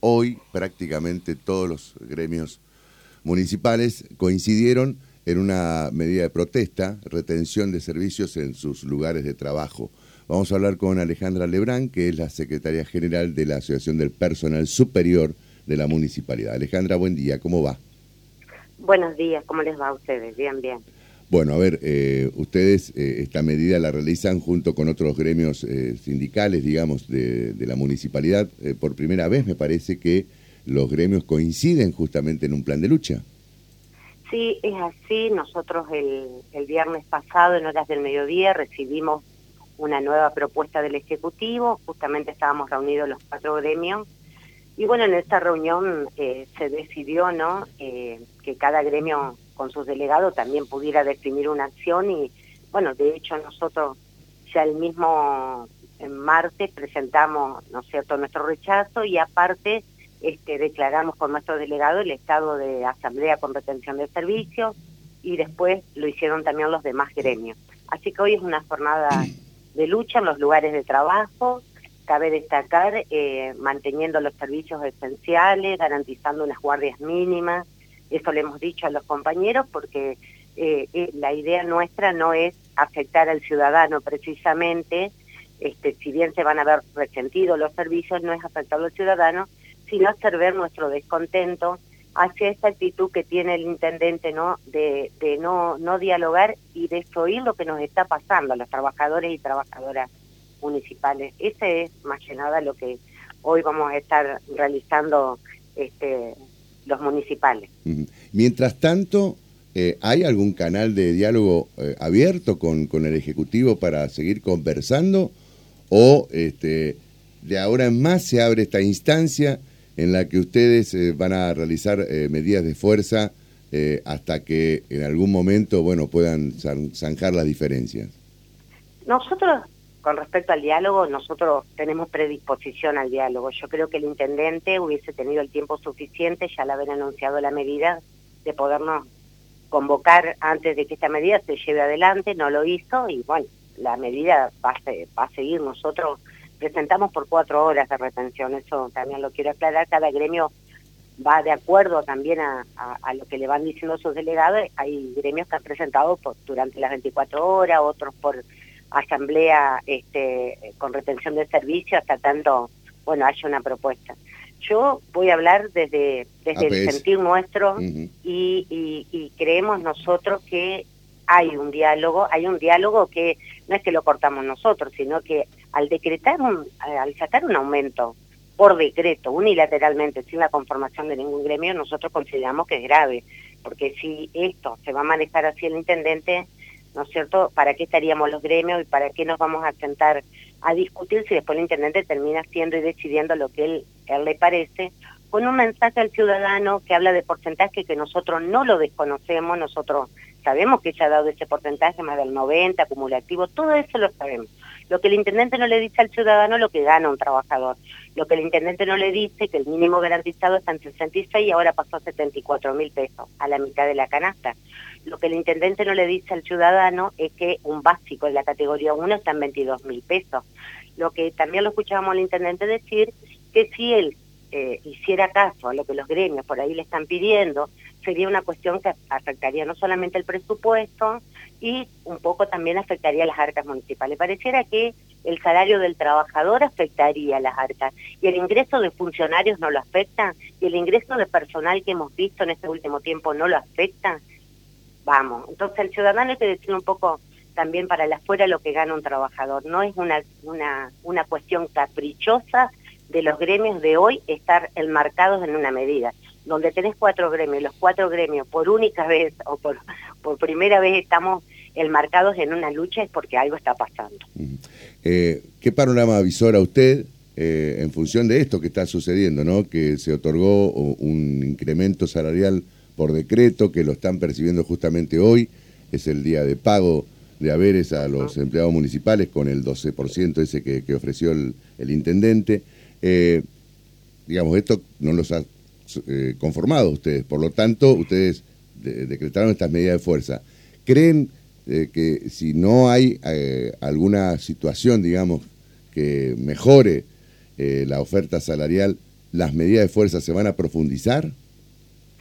hoy prácticamente todos los gremios municipales coincidieron en una medida de protesta, retención de servicios en sus lugares de trabajo. Vamos a hablar con Alejandra Lebrán, que es la secretaria general de la Asociación del Personal Superior de la Municipalidad. Alejandra, buen día, ¿cómo va? Buenos días, ¿cómo les va a ustedes? Bien, bien. Bueno, a ver, eh, ustedes eh, esta medida la realizan junto con otros gremios eh, sindicales, digamos, de, la municipalidad. por primera vez me parece que los gremios coinciden justamente en un plan de lucha. Sí, es así. Nosotros el, el viernes pasado, en horas del mediodía, recibimos una nueva propuesta del Ejecutivo. Justamente estábamos reunidos los cuatro gremios. Y bueno, en esta reunión se decidió, ¿no?, que cada gremio con sus delegados también pudiera definir una acción y bueno, de hecho nosotros ya el mismo en martes presentamos, ¿no es cierto?, nuestro rechazo y aparte este, declaramos con nuestro delegado el estado de asamblea con retención de servicios y después lo hicieron también los demás gremios. Así que hoy es una jornada de lucha en los lugares de trabajo, cabe destacar eh, manteniendo los servicios esenciales, garantizando unas guardias mínimas, eso le hemos dicho a los compañeros porque eh, eh, la idea nuestra no es afectar al ciudadano precisamente, este, si bien se van a ver resentidos los servicios, no es afectarlo al ciudadano, sino hacer ver nuestro descontento hacia esta actitud que tiene el intendente no de, de no, no dialogar y desoír lo que nos está pasando a los trabajadores y trabajadoras municipales. Ese es más que nada lo que hoy vamos a estar realizando este, los municipales. Mientras tanto, eh, ¿hay algún canal de diálogo eh, abierto con, con, el Ejecutivo para seguir conversando? ¿O este, de ahora en más se abre esta instancia en la que ustedes eh, van a realizar medidas de fuerza hasta que en algún momento bueno, puedan zanjar las diferencias? Nosotros con respecto al diálogo, nosotros tenemos predisposición al diálogo. Yo creo que el intendente hubiese tenido el tiempo suficiente, ya al haber anunciado la medida, de podernos convocar antes de que esta medida se lleve adelante, no lo hizo y bueno, la medida va a, seguir. Nosotros presentamos por cuatro horas de retención, eso también lo quiero aclarar, cada gremio va de acuerdo también a, lo que le van diciendo sus delegados, hay gremios que han presentado durante las 24 horas, otros por asamblea este, con retención de servicio hasta tanto, bueno, haya una propuesta. Yo voy a hablar desde, desde el sentir nuestro y, y, creemos nosotros que hay un diálogo, hay un diálogo que no es que lo cortamos nosotros, sino que al decretar, un, al sacar un aumento por decreto, unilateralmente, sin la conformación de ningún gremio, nosotros consideramos que es grave, porque si esto se va a manejar así el intendente, ¿no es cierto? ¿Para qué estaríamos los gremios y para qué nos vamos a sentar a discutir si después el intendente termina haciendo y decidiendo lo que él, él le parece? Con un mensaje al ciudadano que habla de porcentaje que nosotros no lo desconocemos, nosotros sabemos que se ha dado ese porcentaje, más del 90, acumulativo, todo eso lo sabemos. Lo que el intendente no le dice al ciudadano lo que gana un trabajador. Lo que el intendente no le dice que el mínimo garantizado está en 66 y ahora pasó a 74 mil pesos, a la mitad de la canasta. Lo que el intendente no le dice al ciudadano es que un básico de la categoría 1 está en 22 mil pesos. Lo que también lo escuchábamos al intendente decir que si él eh, hiciera caso a lo que los gremios por ahí le están pidiendo, sería una cuestión que afectaría no solamente el presupuesto y un poco también afectaría a las arcas municipales. Pareciera que el salario del trabajador afectaría a las arcas y el ingreso de funcionarios no lo afecta y el ingreso de personal que hemos visto en este último tiempo no lo afecta. Vamos, entonces el ciudadano hay que decir un poco también para la afuera lo que gana un trabajador. No es una, una, una cuestión caprichosa de los gremios de hoy estar enmarcados en una medida donde tenés cuatro gremios, los cuatro gremios por única vez o por, por primera vez estamos enmarcados en una lucha es porque algo está pasando. Eh, ¿Qué panorama avisora usted eh, en función de esto que está sucediendo, ¿no? que se otorgó un incremento salarial por decreto, que lo están percibiendo justamente hoy, es el día de pago de haberes a los empleados municipales con el 12% ese que, que ofreció el, el intendente. Eh, digamos, esto no los ha eh, conformado ustedes. Por lo tanto, ustedes decretaron estas medidas de fuerza. ¿Creen eh, que si no hay alguna situación, digamos, que mejore la oferta salarial, las medidas de fuerza se van a profundizar?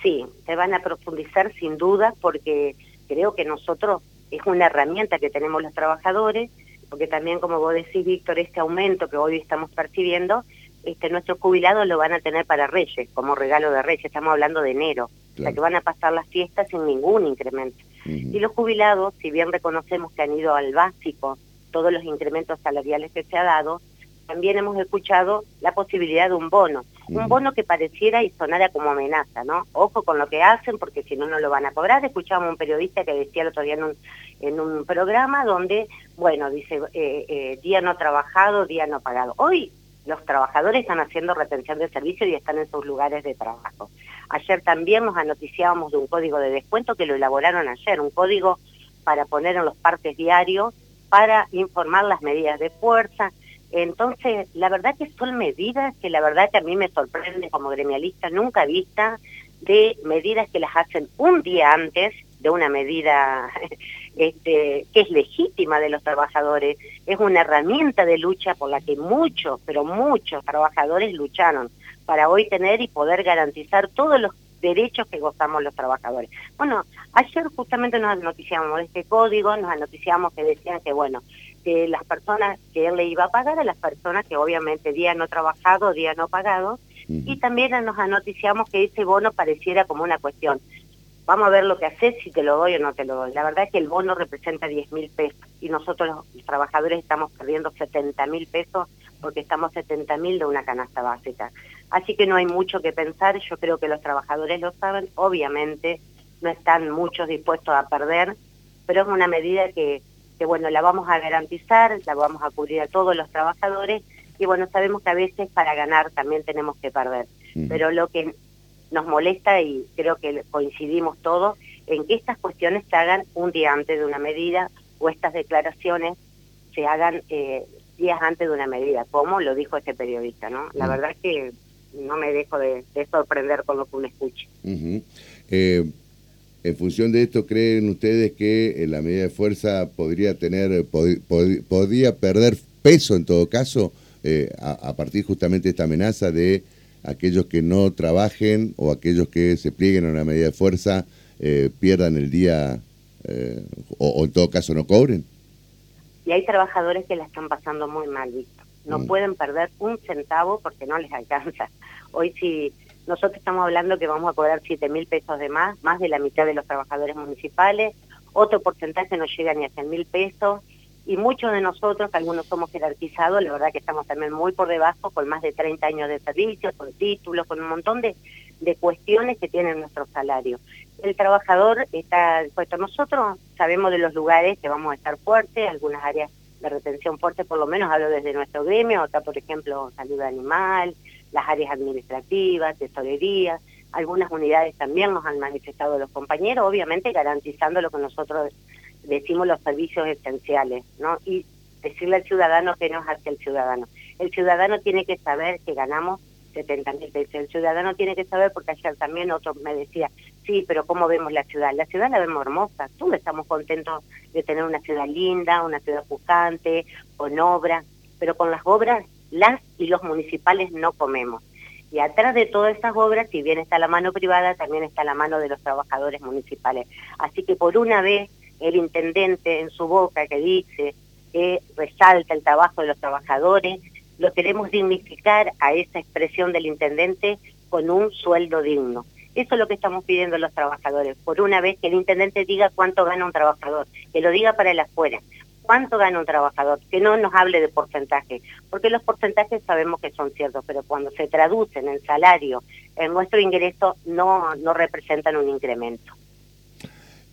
Sí, se van a profundizar sin duda porque creo que nosotros es una herramienta que tenemos los trabajadores, porque también como vos decís, Víctor, este aumento que hoy estamos percibiendo, este, nuestros jubilados lo van a tener para Reyes, como regalo de Reyes, estamos hablando de enero, o sea que van a pasar las fiestas sin ningún incremento. Y los jubilados, si bien reconocemos que han ido al básico todos los incrementos salariales que se ha dado, también hemos escuchado la posibilidad de un bono, un bono que pareciera y sonara como amenaza, ¿no? Ojo con lo que hacen porque si no, no lo van a cobrar. Escuchamos un periodista que decía el otro día en un, en un programa donde, bueno, dice, eh, eh, día no trabajado, día no pagado. Hoy los trabajadores están haciendo retención de servicio y están en sus lugares de trabajo. Ayer también nos anoticiábamos de un código de descuento que lo elaboraron ayer, un código para poner en los partes diarios, para informar las medidas de fuerza, entonces, la verdad que son medidas que la verdad que a mí me sorprende como gremialista, nunca vista, de medidas que las hacen un día antes de una medida este, que es legítima de los trabajadores. Es una herramienta de lucha por la que muchos, pero muchos trabajadores lucharon para hoy tener y poder garantizar todos los derechos que gozamos los trabajadores. Bueno, ayer justamente nos noticiamos este código, nos noticiamos que decían que, bueno, que las personas que él le iba a pagar a las personas que obviamente día no trabajado, día no pagado, y también nos anoticiamos que ese bono pareciera como una cuestión. Vamos a ver lo que haces, si te lo doy o no te lo doy. La verdad es que el bono representa 10 mil pesos y nosotros los, trabajadores estamos perdiendo 70 mil pesos porque estamos 70 mil de una canasta básica. Así que no hay mucho que pensar, yo creo que los trabajadores lo saben, obviamente no están muchos dispuestos a perder, pero es una medida que que bueno, la vamos a garantizar, la vamos a cubrir a todos los trabajadores y bueno, sabemos que a veces para ganar también tenemos que perder, pero lo que nos molesta y creo que coincidimos todos en que estas cuestiones se hagan un día antes de una medida o estas declaraciones se hagan eh, días antes de una medida, como lo dijo este periodista, ¿no? La verdad es que no me dejo de, sorprender con lo que uno escuche. En función de esto, ¿creen ustedes que eh, la medida de fuerza podría tener, podría perder peso en todo caso eh, a, partir justamente de esta amenaza de aquellos que no trabajen o aquellos que se plieguen a una medida de fuerza eh, pierdan el día o, en todo caso no cobren? Y hay trabajadores que la están pasando muy mal, visto. No mm. pueden perder un centavo porque no les alcanza. Hoy si nosotros estamos hablando que vamos a cobrar 7 mil pesos de más, más de la mitad de los trabajadores municipales, otro porcentaje no llega ni a 100 mil pesos, y muchos de nosotros, algunos somos jerarquizados, la verdad que estamos también muy por debajo, con más de 30 años de servicio, con títulos, con un montón de, de cuestiones que tienen nuestro salario. El trabajador está dispuesto. Nosotros sabemos de los lugares que vamos a estar fuertes, algunas áreas de retención fuerte, por lo menos hablo desde nuestro gremio, acá por ejemplo salud animal, las áreas administrativas, tesorería, algunas unidades también nos han manifestado los compañeros, obviamente garantizando lo que nosotros decimos los servicios esenciales, ¿no? Y decirle al ciudadano que no es hacia el ciudadano. El ciudadano tiene que saber que ganamos 70 mil pesos. El ciudadano tiene que saber, porque ayer también otro me decía, sí, pero ¿cómo vemos la ciudad? La ciudad la vemos hermosa. Todos estamos contentos de tener una ciudad linda, una ciudad pujante, con obras, pero con las obras las y los municipales no comemos. Y atrás de todas esas obras, si bien está la mano privada, también está la mano de los trabajadores municipales. Así que por una vez el intendente en su boca que dice que resalta el trabajo de los trabajadores, lo queremos dignificar a esa expresión del intendente con un sueldo digno. Eso es lo que estamos pidiendo los trabajadores. Por una vez que el intendente diga cuánto gana un trabajador, que lo diga para el afuera cuánto gana un trabajador, que no nos hable de porcentaje, porque los porcentajes sabemos que son ciertos, pero cuando se traducen en salario, en nuestro ingreso, no, no representan un incremento.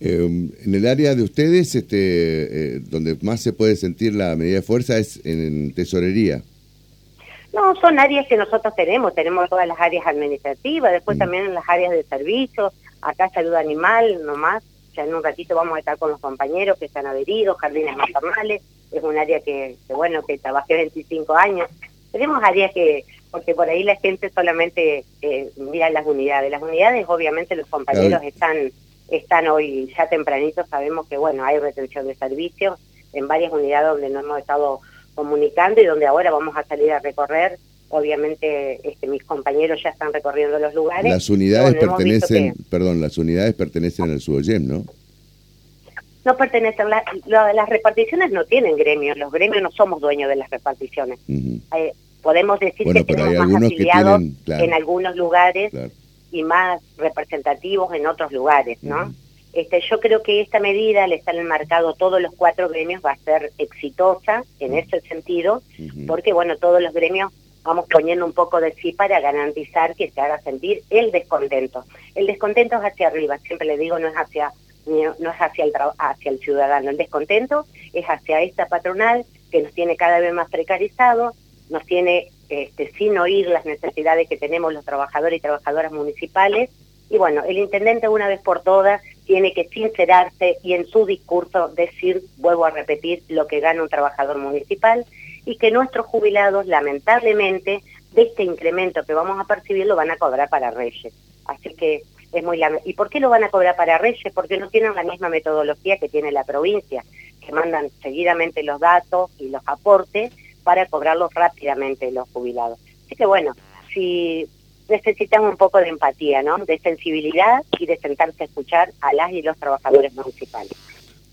Eh, en el área de ustedes, este, eh, donde más se puede sentir la medida de fuerza es en, tesorería. No, son áreas que nosotros tenemos, tenemos todas las áreas administrativas, después mm. también en las áreas de servicios, acá salud animal nomás, ya en un ratito vamos a estar con los compañeros que están adheridos, jardines maternales, es un área que, bueno, que trabajé 25 años. Tenemos áreas que, porque por ahí la gente solamente eh, mira las unidades. Las unidades, obviamente, los compañeros están están hoy ya tempranito, sabemos que, bueno, hay retención de servicios en varias unidades donde nos hemos estado comunicando y donde ahora vamos a salir a recorrer obviamente este, mis compañeros ya están recorriendo los lugares. Las unidades pertenecen, perdón, las unidades pertenecen al SUOYEM, ¿no? No pertenecen, las reparticiones no tienen gremios, los gremios no somos dueños de las reparticiones. Eh, podemos decir que tenemos más afiliados en algunos lugares y más representativos en otros lugares, ¿no? Este, yo creo que esta medida, al estar enmarcado todos los cuatro gremios, va a ser exitosa en ese sentido, porque bueno, todos los gremios vamos poniendo un poco de sí para garantizar que se haga sentir el descontento. El descontento es hacia arriba, siempre le digo, no es hacia no es hacia el, hacia el ciudadano, el descontento es hacia esta patronal que nos tiene cada vez más precarizado, nos tiene este, sin oír las necesidades que tenemos los trabajadores y trabajadoras municipales, y bueno, el intendente una vez por todas tiene que sincerarse y en su discurso decir, vuelvo a repetir, lo que gana un trabajador municipal y que nuestros jubilados, lamentablemente, de este incremento que vamos a percibir, lo van a cobrar para Reyes. Así que es muy ¿Y por qué lo van a cobrar para Reyes? Porque no tienen la misma metodología que tiene la provincia, que mandan seguidamente los datos y los aportes para cobrarlos rápidamente los jubilados. Así que bueno, si necesitan un poco de empatía, ¿no? De sensibilidad y de sentarse a escuchar a las y los trabajadores municipales.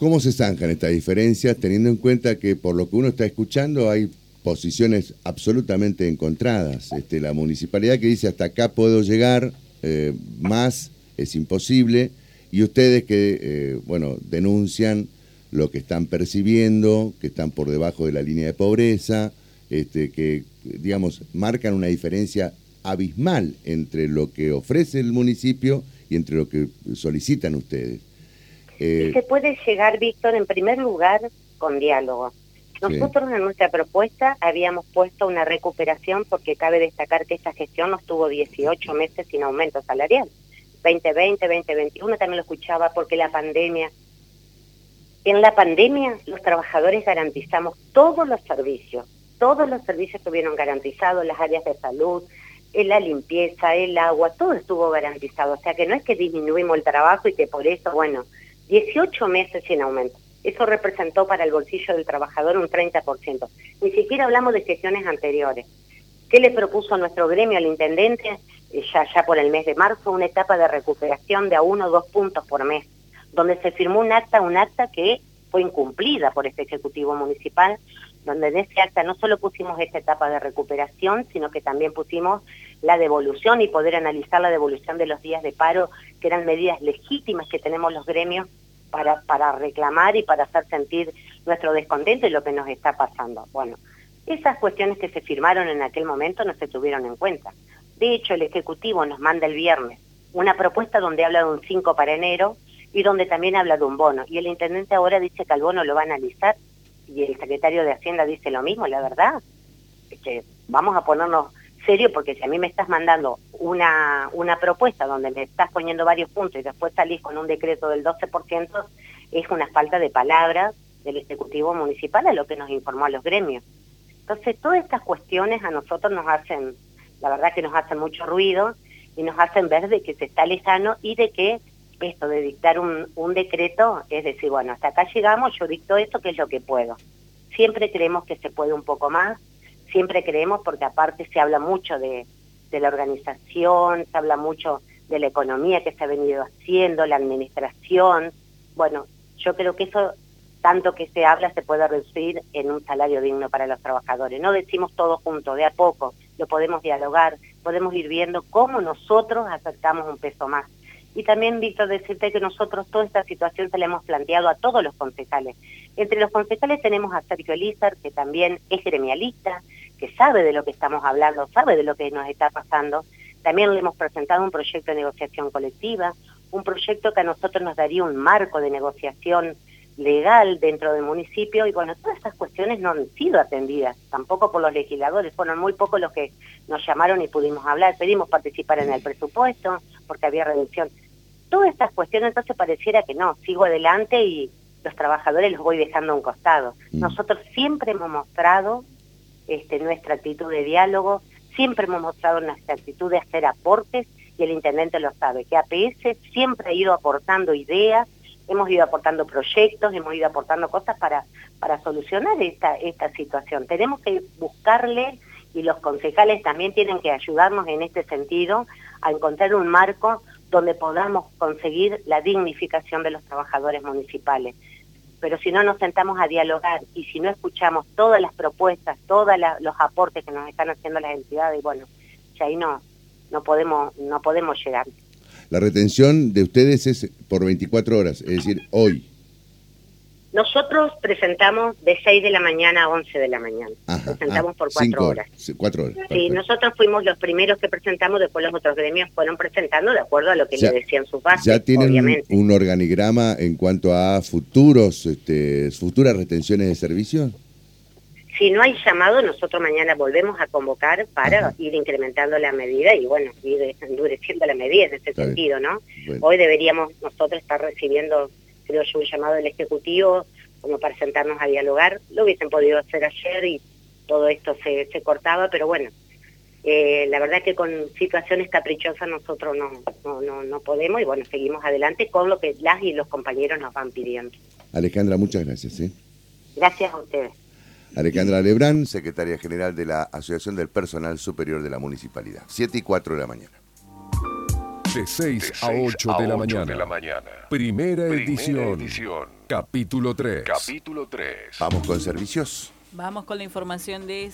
¿Cómo se zanjan estas diferencias teniendo en cuenta que por lo que uno está escuchando hay posiciones absolutamente encontradas? Este, la municipalidad que dice hasta acá puedo llegar, eh, más es imposible, y ustedes que, eh, bueno, denuncian lo que están percibiendo, que están por debajo de la línea de pobreza, este, que, digamos, marcan una diferencia abismal entre lo que ofrece el municipio y entre lo que solicitan ustedes. Eh, se puede llegar, Víctor, en primer lugar, con diálogo. Nosotros en nuestra propuesta habíamos puesto una recuperación porque cabe destacar que esta gestión nos tuvo 18 meses sin aumento salarial. 2020, 2021 también lo escuchaba porque la pandemia. En la pandemia los trabajadores garantizamos todos los servicios, todos los servicios estuvieron garantizados, las áreas de salud, la limpieza, el agua, todo estuvo garantizado. O sea que no es que disminuimos el trabajo y que por eso, bueno, 18 meses sin aumento. Eso representó para el bolsillo del trabajador un 30%. Ni siquiera hablamos de sesiones anteriores. ¿Qué le propuso nuestro gremio al intendente? Eh, ya, ya por el mes de marzo, una etapa de recuperación de a uno o dos puntos por mes, donde se firmó un acta, un acta que fue incumplida por este Ejecutivo Municipal, donde en ese acta no solo pusimos esta etapa de recuperación, sino que también pusimos la devolución y poder analizar la devolución de los días de paro, que eran medidas legítimas que tenemos los gremios para, para reclamar y para hacer sentir nuestro descontento y lo que nos está pasando. Bueno, esas cuestiones que se firmaron en aquel momento no se tuvieron en cuenta. De hecho, el Ejecutivo nos manda el viernes una propuesta donde habla de un 5 para enero y donde también habla de un bono. Y el intendente ahora dice que el bono lo va a analizar y el secretario de Hacienda dice lo mismo, la verdad. que vamos a ponernos serio porque si a mí me estás mandando una, una propuesta donde me estás poniendo varios puntos y después salís con un decreto del 12%, es una falta de palabras del Ejecutivo Municipal a lo que nos informó a los gremios. Entonces, todas estas cuestiones a nosotros nos hacen, la verdad que nos hacen mucho ruido y nos hacen ver de que se está lejano y de que esto de dictar un, un decreto es decir, bueno, hasta acá llegamos, yo dicto esto, que es lo que puedo. Siempre creemos que se puede un poco más, siempre creemos porque aparte se habla mucho de, la organización, se habla mucho de la economía que se ha venido haciendo, la administración. Bueno, yo creo que eso, tanto que se habla, se puede reducir en un salario digno para los trabajadores. No decimos todo junto, de a poco, lo podemos dialogar, podemos ir viendo cómo nosotros acercamos un peso más. Y también, Víctor, decirte que nosotros toda esta situación se la hemos planteado a todos los concejales. Entre los concejales tenemos a Sergio Elizar, que también es gremialista, que sabe de lo que estamos hablando, sabe de lo que nos está pasando. También le hemos presentado un proyecto de negociación colectiva, un proyecto que a nosotros nos daría un marco de negociación legal dentro del municipio y bueno, todas estas cuestiones no han sido atendidas, tampoco por los legisladores, fueron muy pocos los que nos llamaron y pudimos hablar, pedimos participar en el presupuesto porque había reducción todas estas cuestiones entonces pareciera que no, sigo adelante y los trabajadores los voy dejando a un costado. Mm. Nosotros siempre hemos mostrado este, nuestra actitud de diálogo, siempre hemos mostrado nuestra actitud de hacer aportes y el intendente lo sabe, que APS siempre ha ido aportando ideas, hemos ido aportando proyectos, hemos ido aportando cosas para, para solucionar esta, esta situación. Tenemos que buscarle y los concejales también tienen que ayudarnos en este sentido a encontrar un marco donde podamos conseguir la dignificación de los trabajadores municipales. Pero si no nos sentamos a dialogar y si no escuchamos todas las propuestas, todos los aportes que nos están haciendo las entidades, bueno, ya ahí no, no podemos, no podemos llegar. La retención de ustedes es por 24 horas, es decir, hoy. Nosotros presentamos de 6 de la mañana a 11 de la mañana. presentamos ah, por 4 horas. Cuatro horas. Sí, nosotros fuimos los primeros que presentamos, después los otros gremios fueron presentando de acuerdo a lo que le decían sus bases. ¿Ya tienen un organigrama en cuanto a futuros, este, futuras retenciones de servicio? Si no hay llamado, nosotros mañana volvemos a convocar para ir incrementando la medida y, bueno, ir endureciendo la medida en ese sentido, ¿no? Hoy deberíamos nosotros estar recibiendo creo yo, un llamado del Ejecutivo como para sentarnos a dialogar. Lo hubiesen podido hacer ayer y todo esto se, se cortaba, pero bueno, eh, la verdad que con situaciones caprichosas nosotros no, no, no, podemos y bueno, seguimos adelante con lo que las y los compañeros nos van pidiendo. Alejandra, muchas gracias. ¿sí? Gracias a ustedes. Alejandra Lebrán, secretaria general de la Asociación del Personal Superior de la Municipalidad. 7 y 4 de la mañana. De 6, a 8, de, la mañana. Primera, edición. Capítulo 3. Capítulo 3. Vamos con servicios. Vamos con la información de